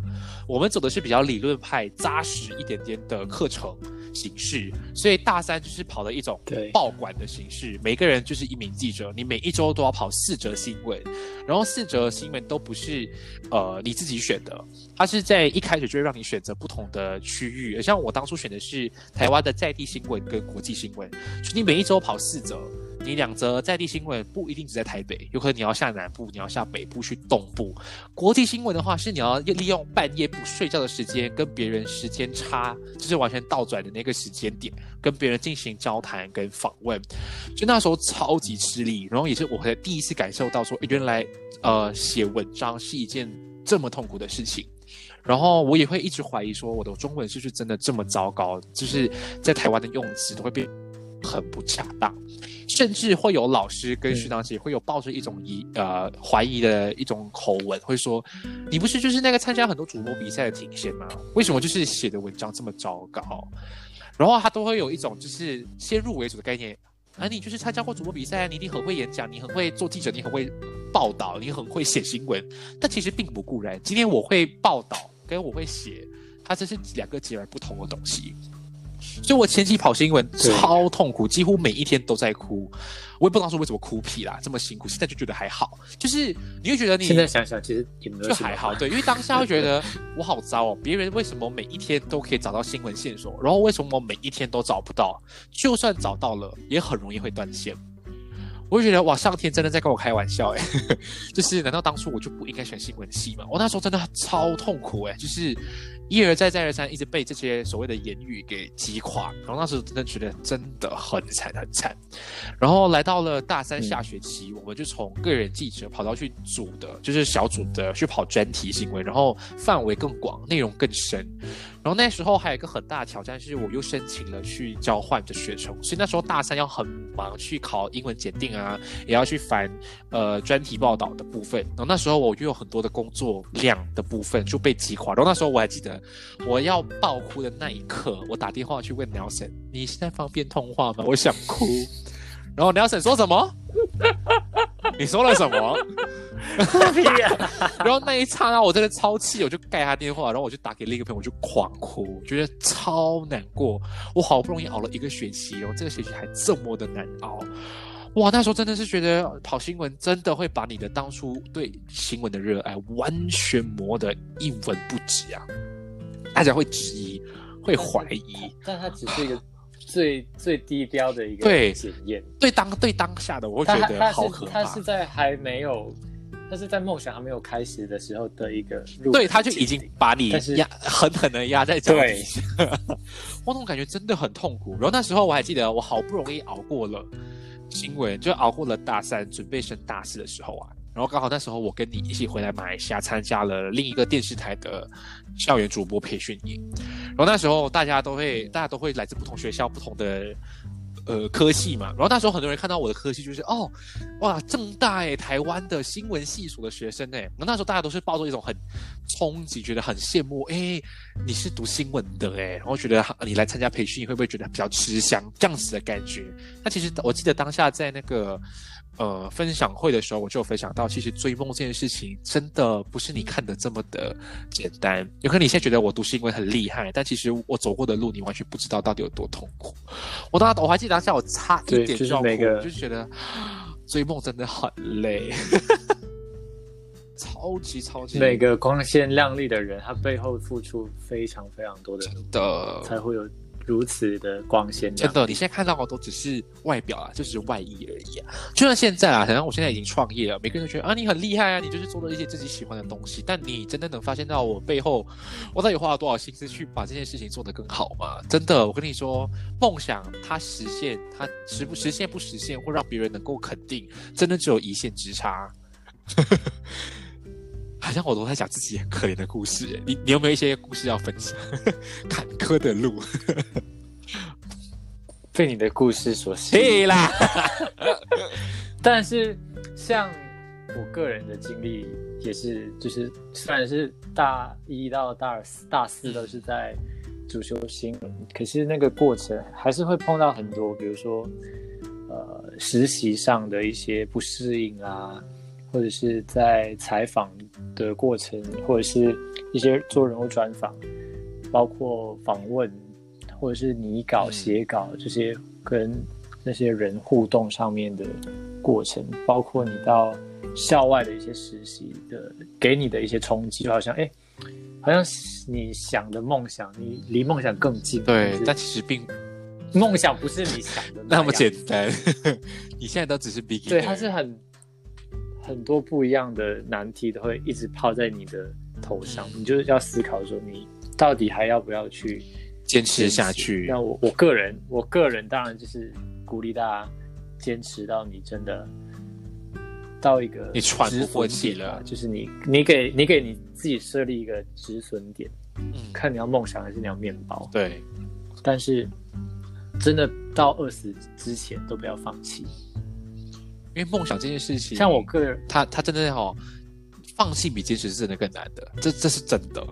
我们走的是比较理论派、扎实一点点的课程，形式，所以大三就是跑的一种
对
报馆的形式，每个人就是一名记者，你每一周都要跑四则新闻，然后四则新闻都不是呃你自己选的，它是在一开始就会让你选择不同的区域，像我当初选的是台湾的在地新闻跟国际新闻，所以你每一周跑四则。你两则在地新闻不一定只在台北，有可能你要下南部，你要下北部去东部。国际新闻的话，是你要利用半夜不睡觉的时间，跟别人时间差，就是完全倒转的那个时间点，跟别人进行交谈跟访问。就那时候超级吃力，然后也是我第一次感受到说，原来呃写文章是一件这么痛苦的事情。然后我也会一直怀疑说，我的中文是不是真的这么糟糕？就是在台湾的用词都会变很不恰当。甚至会有老师跟学长姐会有抱着一种疑呃怀疑的一种口吻，会说：“你不是就是那个参加很多主播比赛的挺贤吗？为什么就是写的文章这么糟糕？”然后他都会有一种就是先入为主的概念，啊，你就是参加过主播比赛，你一定很会演讲，你很会做记者，你很会报道，你很会写新闻。但其实并不固然，今天我会报道跟我会写，它这是两个截然不同的东西。所以我前期跑新闻超痛苦，几乎每一天都在哭。我也不知道说为什么哭屁啦，这么辛苦。现在就觉得还好，就是你会觉得你
现在想想其实也没有
就还好，对，因为当下会觉得 *laughs* 我好糟哦。别人为什么每一天都可以找到新闻线索，然后为什么我每一天都找不到？就算找到了，也很容易会断线。我就觉得哇，上天真的在跟我开玩笑哎，*laughs* 就是难道当初我就不应该选新闻系吗？我那时候真的超痛苦哎，就是一而再再而三一直被这些所谓的言语给击垮，然后那时候真的觉得真的很惨很惨。然后来到了大三下学期，我们就从个人记者跑到去组的，就是小组的去跑专题新闻，然后范围更广，内容更深。然后那时候还有一个很大的挑战，是我又申请了去交换的学程，所以那时候大三要很忙，去考英文检定啊，也要去翻呃专题报道的部分。然后那时候我就有很多的工作量的部分就被击垮。然后那时候我还记得我要爆哭的那一刻，我打电话去问 Nelson：“ 你现在方便通话吗？我想哭。”然后 Nelson 说什么？*laughs* 你说了什么？*laughs* *laughs* 然后那一刹那，我真的超气，我就盖他电话，然后我就打给另一个朋友，我就狂哭，觉得超难过。我好不容易熬了一个学期，然后这个学期还这么的难熬。哇，那时候真的是觉得跑新闻真的会把你的当初对新闻的热爱完全磨得一文不值啊！大家会质疑，会怀疑，
但它只是一个最最低标的一个
对
检验。
对当对当下的，我会觉得好可怕。
他是在还没有，他是在梦想还没有开始的时候的一个入，
对，他就已经把你压狠狠的压在脚底下。*laughs* 我那种感觉真的很痛苦。然后那时候我还记得，我好不容易熬过了新闻，就熬过了大三，准备升大四的时候啊。然后刚好那时候我跟你一起回来马来西亚，参加了另一个电视台的校园主播培训营。然后那时候大家都会，大家都会来自不同学校、不同的呃科系嘛。然后那时候很多人看到我的科系，就是哦，哇，正大诶，台湾的新闻系所的学生诶。那那时候大家都是抱着一种很憧憬，觉得很羡慕，诶，你是读新闻的诶，然后觉得你来参加培训，会不会觉得比较吃香这样子的感觉？那其实我记得当下在那个。呃，分享会的时候，我就分享到，其实追梦这件事情真的不是你看的这么的简单。有可能你现在觉得我读新闻很厉害，但其实我走过的路，你完全不知道到底有多痛苦。我当时我还记得当下我差一点就要哭，就觉得追梦真的很累，*laughs* 超级超级。
每个光鲜亮丽的人，他背后付出非常非常多的，
真的
才会有。如此的光鲜，
真的，你现在看到的都只是外表啊，就是外衣而已啊。就像现在啊，好像我现在已经创业了，每个人都觉得啊，你很厉害啊，你就是做了一些自己喜欢的东西。但你真的能发现到我背后，我到底花了多少心思去把这件事情做得更好吗？真的，我跟你说，梦想它实现，它实不实现不实现，会让别人能够肯定，真的只有一线之差。*laughs* 好像我都在讲自己很可怜的故事，你你有没有一些故事要分享？*laughs* 坎坷的路，*laughs*
被你的故事所吸引
啦。*laughs*
但是像我个人的经历也是，就是虽然是大一到大二、大四都是在主修新闻，可是那个过程还是会碰到很多，比如说呃实习上的一些不适应啊。或者是在采访的过程，或者是一些做人物专访，包括访问，或者是拟稿、
嗯
写稿这些跟那些人互动上面的过程，包括你到校外的一些实习的给你的一些冲击，就好像哎，好像你想的梦想，你离梦想更近。
对，
但
但其实并
梦想不是你想的样
那么简单。*laughs* 你现在都只是 beginner，
对，它是很很多不一样的难题都会一直抛在你的头上，
嗯。
你就是要思考说你到底还要不要去
坚持下去。
那我我个人，我个人当然就是鼓励大家坚持到你真的到一个
你喘不过气了。
就是你你给你给你自己设立一个止损点，
嗯，
看你要梦想还是你要面包，
对，
但是真的到饿死之前都不要放弃。
因为梦想这件事情，
像我个人，
他他真的好，放弃比坚持是真的更难的，这这是真的。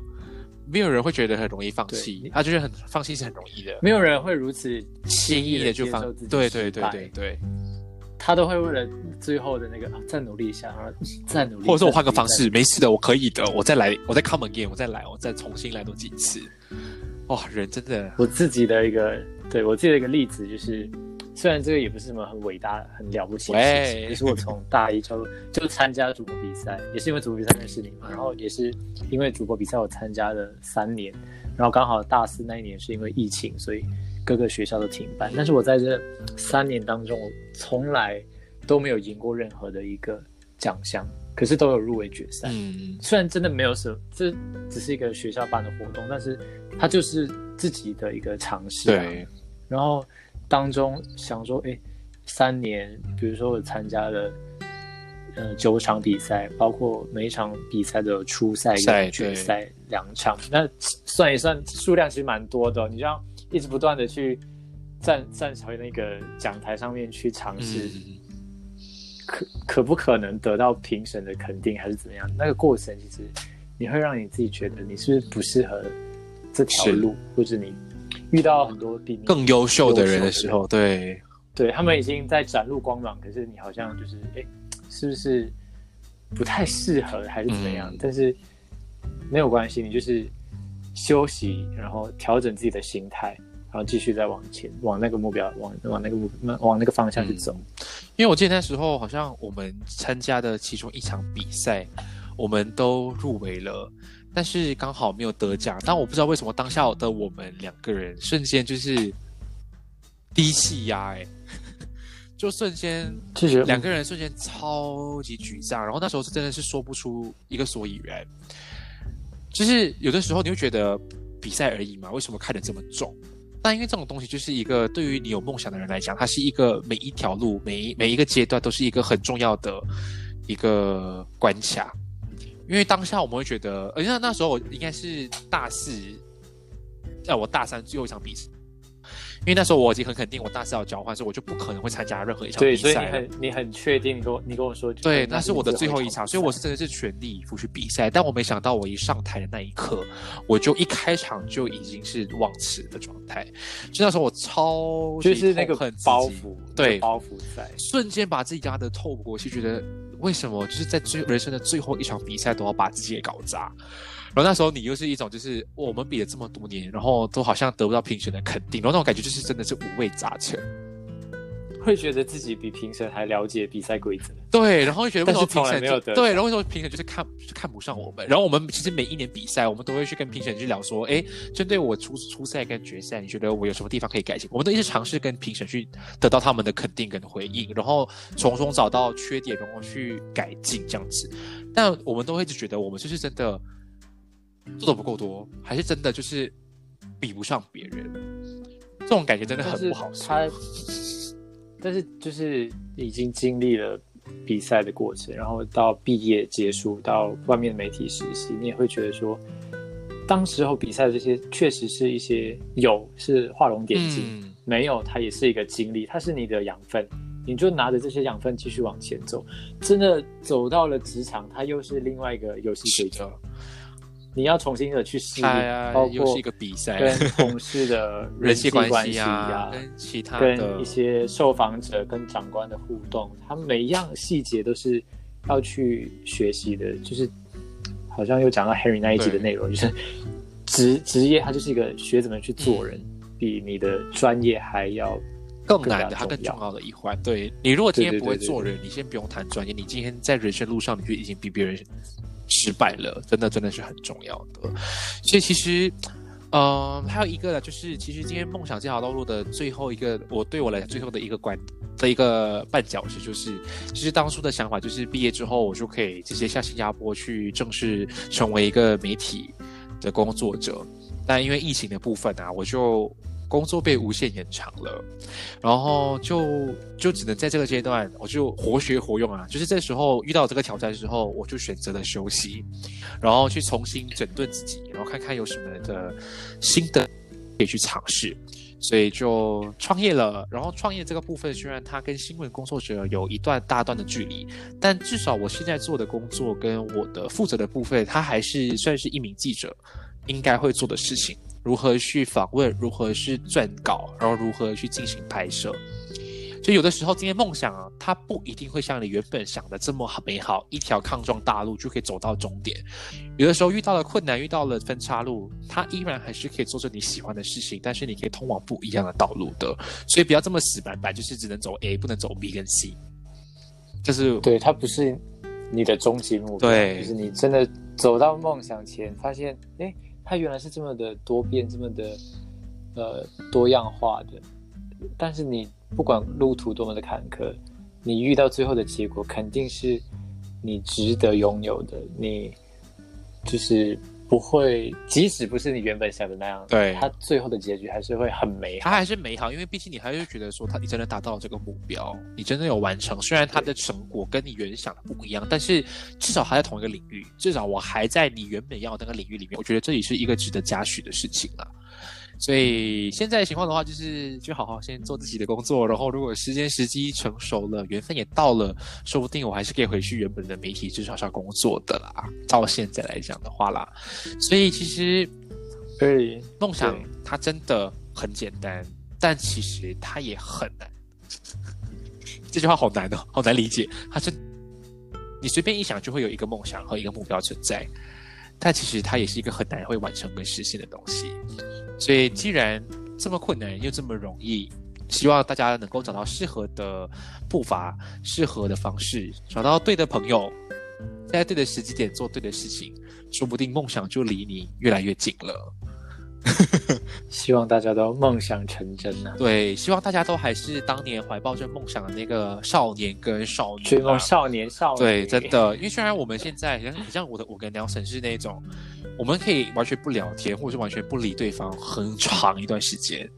没有人会觉得很容易放弃，他就是很放弃是很容易的，
没有人会如此
轻易的就放
接受自。己
对对对对对，
他都会为了最后的那个、啊、再努力一下，然后再努力，
或者说我换个方式，没事的，我可以的，我再来，我再 come again，我再来，我再重新来多几次。哇，人真的
我自己的一个，对我自己的一个例子就是，虽然这个也不是什么很伟大、很了不起的事情，
喂。
也是我从大一就就参加主播比赛，也是因为主播比赛认识你嘛，*laughs* 然后也是因为主播比赛我参加了三年，然后刚好大四那一年是因为疫情，所以各个学校都停办，但是我在这三年当中，我从来都没有赢过任何的一个奖项，可是都有入围决赛。
嗯，
虽然真的没有什么，这只是一个学校办的活动，但是它就是自己的一个尝试、啊。
对，
然后当中想说，哎，三年，比如说我参加了呃九场比赛，包括每一场比赛的初赛决赛两场，那算一算数量其实蛮多的哦、你就要一直不断的去站站回那个讲台上面去尝试。
嗯，
可可不可能得到评审的肯定，还是怎么样？那个过程其实你会让你自己觉得你是不是不适合这条路，或者你遇到很多比你
更优秀的人的时候，对，
对他们已经在展露光芒，可是你好像就是哎，是不是不太适合，还是怎么样？
嗯
但是没有关系，你就是休息，然后调整自己的心态，然后继续再往前，往那个目标，往往那个目往那个方向去走。
因为我记得那时候好像我们参加的其中一场比赛，我们都入围了，但是刚好没有得奖。但我不知道为什么当下的我们两个人瞬间就是低气压，哎，*laughs* 就瞬间两个人瞬间超级沮丧，然后那时候是真的是说不出一个所以然。就是有的时候你会觉得比赛而已嘛，为什么看得这么重？但因为这种东西就是一个对于你有梦想的人来讲，它是一个每一条路、每一每一个阶段都是一个很重要的一个关卡。因为当下我们会觉得，而且那时候我应该是大四，在我大三最后一场比赛，因为那时候我已经很肯定我大四要交换，所以我就不可能会参加任何一场比赛
对，
比
所以你。很你很确定，你跟我你跟我说，
对，那是我的最后一
一
场，所以我是真的是全力以赴去比赛。但我没想到，我一上台的那一刻，我就一开场就已经是忘词的状态。就那时候我超
就是那个
痛恨自己
包袱，
对
包袱在。
瞬间把自己压得透不过气，觉得为什么就是在最人生的最后一场比赛都要把自己给搞砸？然后那时候你又是一种就是我们比了这么多年，然后都好像得不到评选的肯定，然后那种感觉就是真的是五味杂陈。
会觉得自己比评审还了解比赛规则，
对，然后会觉得为什么评审
没有得
就对，然后为什么评审就是看就看不上我们？然后我们其实每一年比赛，我们都会去跟评审去聊说，哎，针对我初初赛跟决赛，你觉得我有什么地方可以改进？我们都一直尝试跟评审去得到他们的肯定跟回应，然后从中找到缺点，然后去改进这样子。但我们都会一直觉得，我们就是真的做的不够多，还是真的就是比不上别人？这种感觉真的很不好受。
他，*laughs* 但是就是已经经历了比赛的过程，然后到毕业结束，到外面媒体实习，你也会觉得说，当时候比赛的这些确实是一些有是画龙点睛，
嗯，
没有它也是一个经历，它是你的养分。你就拿着这些养分继续往前走，真的走到了职场，它又是另外一个游戏
是
规则。
的，，
你要重新的去适应，
啊
包，括
又是一个比赛，
跟同事的 *laughs*
人
际
际关
系
系啊，
呀、
跟其他
跟一些受访者跟长官的互动，他们每一样细节都是要去学习的。就是好像又讲到 Harry 那一集的内容，就是 *laughs* 职职业，它就是一个学怎么去做人，比你的专业还要
更难的，它
更重要
的一环。对你，如果今天不会做人，你先不用谈专业，你今天在人生路上，你就已经比别人失败了，真的真的是很重要的。所以其实，呃，还有一个呢，就是其实今天梦想这条道路的最后一个，我对我来讲最后的一个关的一个绊脚石，就是其实当初的想法就是毕业之后我就可以直接下新加坡去正式成为一个媒体的工作者，但因为疫情的部分啊，我就工作被无限延长了。然后就就只能在这个阶段，我就活学活用啊。就是这时候遇到这个挑战之后，我就选择了休息，然后去重新整顿自己，然后看看有什么的新的可以去尝试。所以就创业了。然后创业这个部分，虽然它跟新闻工作者有一段大段的距离，但至少我现在做的工作跟我的负责的部分，它还是算是一名记者应该会做的事情。如何去访问，如何去撰稿，然后如何去进行拍摄。就有的时候，今天梦想啊，它不一定会像你原本想的这么美好，一条抗撞大路就可以走到终点。有的时候遇到了困难，遇到了分岔路，它依然还是可以做着你喜欢的事情，但是你可以通往不一样的道路的。所以不要这么死板板，就是只能走 A，不能走 B 跟 C。就是
对，它不是你的终极目标，
对
就是你真的走到梦想前，发现，哎，它原来是这么的多变，这么的呃多样化的。但是你不管路途多么的坎坷，你遇到最后的结果肯定是你值得拥有的，你就是不会，即使不是你原本想的那样，
对
它最后的结局还是会很美好。
它还是美好，因为毕竟你还是觉得说，他你真的达到了这个目标，你真的有完成。虽然它的成果跟你原想的不一样，但是至少还在同一个领域，至少我还在你原本要的那个领域里面。我觉得这也是一个值得嘉许的事情啦。所以现在情况的话，就是就好好先做自己的工作，然后如果时间时机成熟了，缘分也到了，说不定我还是可以回去原本的媒体职场上工作的啦。到现在来讲的话啦，所以其实
对
梦想它真的很简单，但其实它也很难。这句话好难哦，好难理解。它是你随便一想就会有一个梦想和一个目标存在，但其实它也是一个很难会完成跟实现的东西。所以既然这么困难又这么容易，希望大家能够找到适合的步伐、适合的方式，找到对的朋友，在对的时机点做对的事情，说不定梦想就离你越来越近了。*laughs*
希望大家都梦想成真啊！
对，希望大家都还是当年怀抱着梦想的那个少年跟少女、啊。
追梦少年少女，
对，真的，因为虽然我们现在像像我的我跟 Nelson 是那种，我们可以完全不聊天，或者是完全不理对方很长一段时间，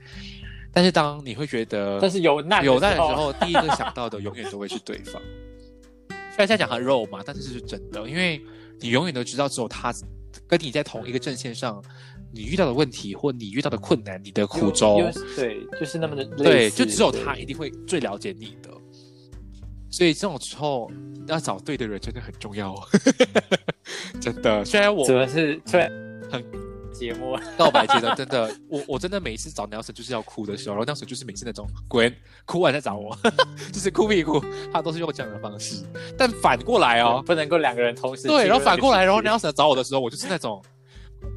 但是当你会觉得，
但是有难
有难的时
候，
候，第一个想到的永远都会是对方。虽然在讲很肉嘛，但是这是真的，因为你永远都知道，只有他跟你在同一个阵线上，你遇到的问题或你遇到的困难，你的苦衷，
对，就是那么的
对，就只有他一定会最了解你的。所以这种时候要找对的人真的很重要，哦 *laughs* 真的。虽然我
怎么是虽然
很
节目，
告白阶段真的，*laughs* 我我真的每一次找 Nelson 就是要哭的时候，然后 Nelson 就是每次那种滚哭完再找我，*laughs* 就是哭屁哭，他都是用这样的方式。但反过来哦，
不能够两个人同时
对，然后反过来，然后 Nelson 找我的时候，我就是那种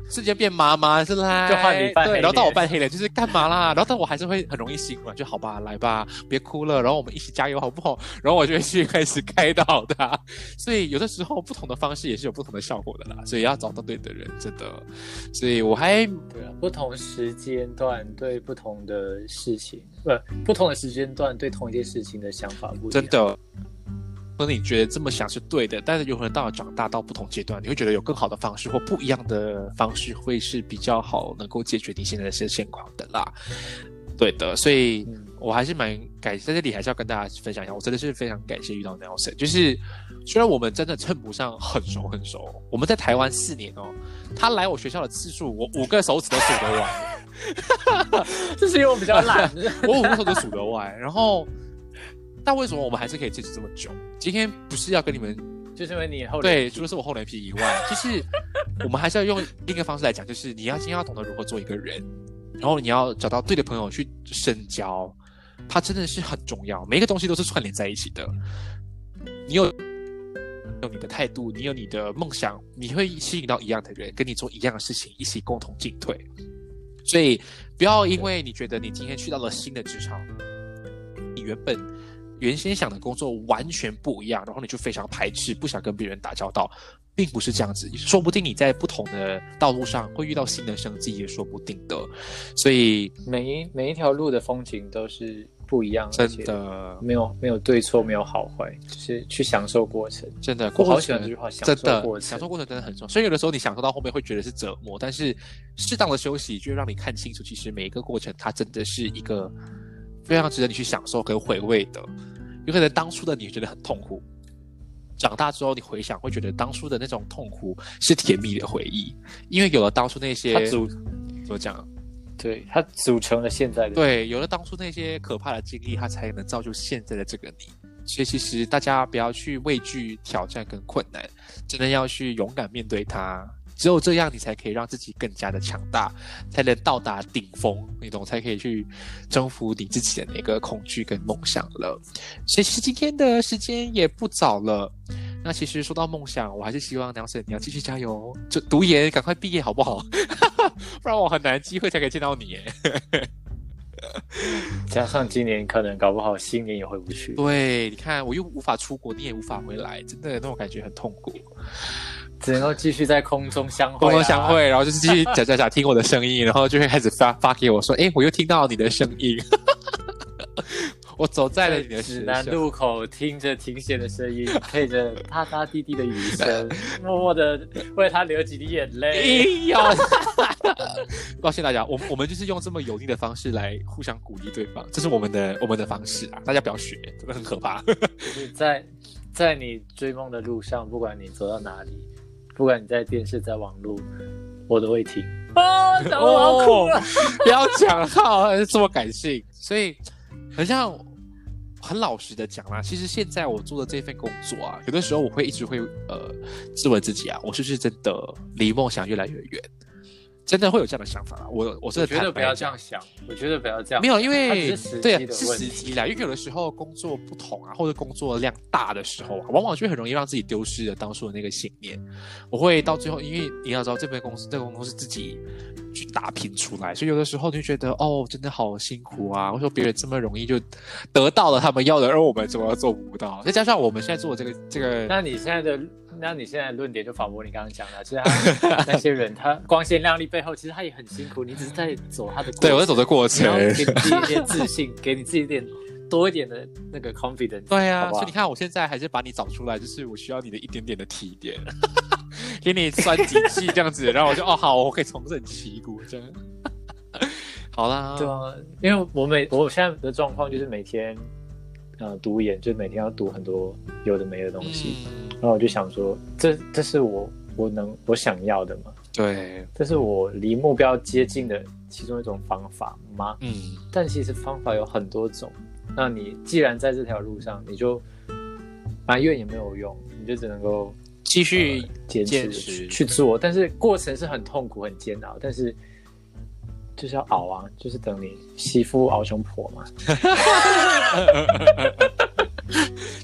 瞬间变妈妈，是啦
就换你扮
对，
黑
然后到我
脸
扮黑脸，就是干嘛啦？然后但我还是会很容易心软，就好吧，来吧，别哭了，然后我们一起加油，好不好？然后我就会去开始开导他。*laughs* 所以有的时候不同的方式也是有不同的效果的啦，所以要找到对的人，真的。所以我还
对啊，不同时间段对不同的事情，不不同的时间段对同一件事情的想法不一样，
真的。可能你觉得这么想是对的，但是有可能到了长大到不同阶段，你会觉得有更好的方式或不一样的方式会是比较好，能够解决你现在的些现况的啦。对的，所以
嗯
我还是蛮感在这里还是要跟大家分享一下，我真的是非常感谢遇到 Nelson。就是虽然我们真的称不上很熟很熟，我们在台湾四年哦，他来我学校的次数，我五个手指都数得完。*laughs*
这是因为我比较懒，*laughs*
我五个手指数得完。然后，但为什么我们还是可以坚持这么久？今天不是要跟你们
就是因为你后
对，除了是我厚脸皮以外，*laughs* 就是我们还是要用另一个方式来讲，就是你要今天要懂得如何做一个人，然后你要找到对的朋友去深交，它真的是很重要。每一个东西都是串联在一起的。你有有你的态度，你有你的梦想，你会吸引到一样的人，跟你做一样的事情，一起共同进退。所以不要因为你觉得你今天去到了新的职场，你原本原先想的工作完全不一样，然后你就非常排斥，不想跟别人打交道，并不是这样子。说不定你在不同的道路上会遇到新的生机，也说不定的。所以
每一每一条路的风景都是不一样，
真的
没有没有对错，没有好坏，就是去享受过程。
真的，
我好喜欢这句话，
享受
过程，
享受过程真的很重要。所以有的时候你享受到后面会觉得是折磨，但是适当的休息就让你看清楚，其实每一个过程它真的是一个非常值得你去享受跟回味的。有可能当初的你觉得很痛苦，长大之后你回想会觉得当初的那种痛苦是甜蜜的回忆，因为有了当初那些
组
怎么讲？
对，它组成了现在的。
对，有了当初那些可怕的经历，它才能造就现在的这个你。所以其实大家不要去畏惧挑战跟困难，真的要去勇敢面对它。只有这样，你才可以让自己更加的强大，才能到达顶峰，你懂？才可以去征服你自己的那个恐惧跟梦想了。所以其实今天的时间也不早了。那其实说到梦想，我还是希望梁生你要继续加油，就读研赶快毕业好不好？*laughs* 不然我很难机会才可以见到你耶。*laughs*
加上今年可能搞不好新年也回不去。
对，你看我又无法出国，你也无法回来，真的那种感觉很痛苦。
只能够继续在空中相会，
空中相会，然后就是继续假假假，听我的声音，然后就会开始发 *laughs* 发给我说：“哎，我又听到你的声音。*laughs* ”我走在了你的
指南路口，听着停歇的声音，配着哒哒滴滴的雨声，*laughs* 默默的为他流几滴眼泪。
哎呦！抱歉大家，我我们就是用这么有力的方式来互相鼓励对方，这是我们的我们的方式啊！大家不要学，真的很可怕。
在在你追梦的路上，不管你走到哪里。不管你在电视在网络，我都会听。哦，我好哭啊！
不要讲到这么感性，所以很像很老实的讲啦。其实现在我做的这份工作啊，有的时候我会一直会呃质问自己啊，我是不是真的离梦想越来越远？真的会有这样的想法我我
觉得不要这样想，我觉得不要这样。
没有，因为
对
是时机啦。因为有的时候工作不同啊，或者工作量大的时候啊，往往就很容易让自己丢失了当初的那个信念。我会到最后，因为你要知道，这份公司这个公司自己去打拼出来，所以有的时候你就觉得哦，真的好辛苦啊。为什么别人这么容易就得到了他们要的，而我们怎么做不到？再加上我们现在做的这个这个，
那你现在的。那你现在论点就反驳你刚刚讲的，其实那些人 *laughs* 他光鲜亮丽背后，其实他也很辛苦。你只是在走他的，
对我在走的过程，
给你自己一点自信，*laughs* 给你自己一点多一点的那个 confidence。
对啊，所以你看，我现在还是把你找出来，就是我需要你的一点点的提点，*laughs* 给你算几气这样子，然后我就哦好，我可以重整旗鼓这样。好啦，
对啊，因为我每我现在的状况就是每天。呃，读研就每天要读很多有的没的东西，然后我就想说，这这是我我能我想要的吗？
对，
这是我离目标接近的其中一种方法吗？
嗯，
但其实方法有很多种。那你既然在这条路上，你就埋怨也没有用，你就只能够
继续
坚持去做。但是过程是很痛苦、很煎熬，但是。就是要熬啊，就是等你媳妇熬成婆嘛。*laughs*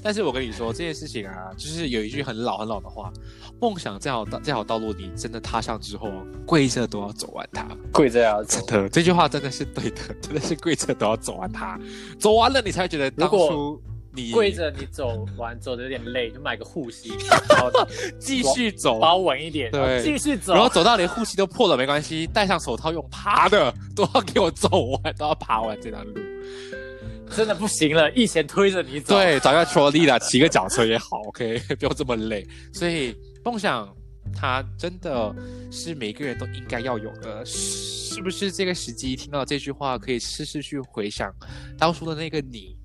但是我跟你说这件事情啊，就是有一句很老很老的话：梦想这条道这条道路，你真的踏上之后，跪着都要走完它。
跪着要
真的，这句话真的是对的，真的是跪着都要走完它。走完了，你才觉得当初。你
跪着，你走完走的有点累，就买个护膝，*laughs*
继续走，
保稳一点，
对，
继续走。
然后走到连护膝都破了没关系，戴上手套用爬的，都要给我走完，都要爬完这段路。
真的不行了，一前推着你走。*laughs*
对，找个拖力的，骑个脚车也好，OK，不用这么累。所以梦想，它真的是每个人都应该要有的，是不是？这个时机听到这句话，可以试试去回想当初的那个你。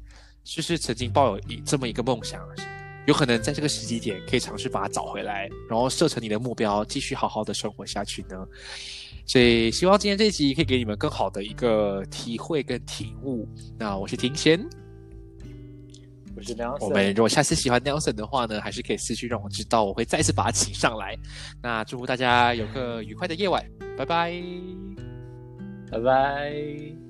就是曾经抱有一这么一个梦想，有可能在这个时机点可以尝试把它找回来，然后设成你的目标，继续好好的生活下去呢。所以希望今天这集可以给你们更好的一个体会跟体悟。那我是庭贤，
我是 Nelson。
我们如果下次喜欢 Nelson 的话呢，还是可以私讯让我知道，我会再次把他请上来。那祝福大家有个愉快的夜晚，拜拜，
拜拜。